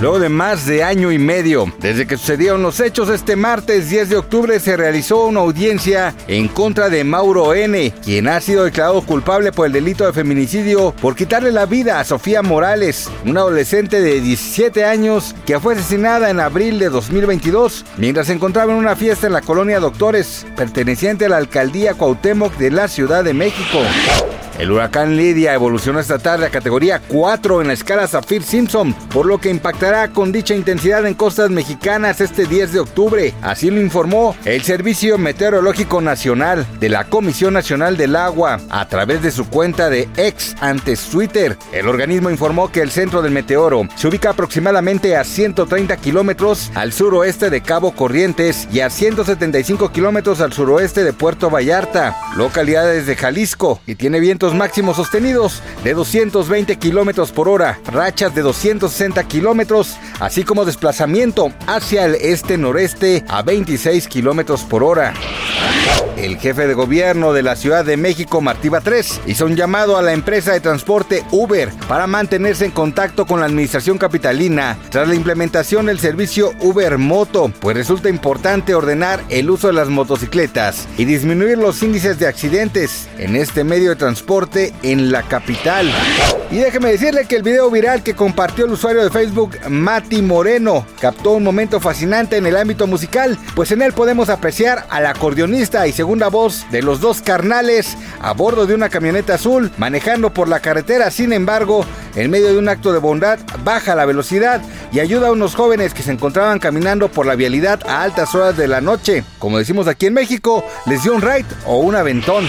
Luego de más de año y medio, desde que sucedieron los hechos, este martes 10 de octubre se realizó una audiencia en contra de Mauro N., quien ha sido declarado culpable por el delito de feminicidio por quitarle la vida a Sofía Morales, una adolescente de 17 años que fue asesinada en abril de 2022 mientras se encontraba en una fiesta en la colonia Doctores, perteneciente a la alcaldía Cuauhtémoc de la Ciudad de México. El huracán Lidia evolucionó esta tarde a categoría 4 en la escala Saffir-Simpson, por lo que impactará con dicha intensidad en costas mexicanas este 10 de octubre. Así lo informó el Servicio Meteorológico Nacional de la Comisión Nacional del Agua a través de su cuenta de ex antes Twitter. El organismo informó que el centro del meteoro se ubica aproximadamente a 130 kilómetros al suroeste de Cabo Corrientes y a 175 kilómetros al suroeste de Puerto Vallarta, localidades de Jalisco, y tiene vientos máximos sostenidos de 220 kilómetros por hora, rachas de 260 kilómetros, así como desplazamiento hacia el este-noreste a 26 kilómetros por hora. El jefe de gobierno de la Ciudad de México, Martí Batres, hizo un llamado a la empresa de transporte Uber para mantenerse en contacto con la administración capitalina tras la implementación del servicio Uber Moto, pues resulta importante ordenar el uso de las motocicletas y disminuir los índices de accidentes en este medio de transporte en la capital. Y déjeme decirle que el video viral que compartió el usuario de Facebook, Mati Moreno, captó un momento fascinante en el ámbito musical, pues en él podemos apreciar al acordeonista y segunda voz de los dos carnales a bordo de una camioneta azul manejando por la carretera. Sin embargo, en medio de un acto de bondad, baja la velocidad y ayuda a unos jóvenes que se encontraban caminando por la vialidad a altas horas de la noche. Como decimos aquí en México, les dio un ride o un aventón.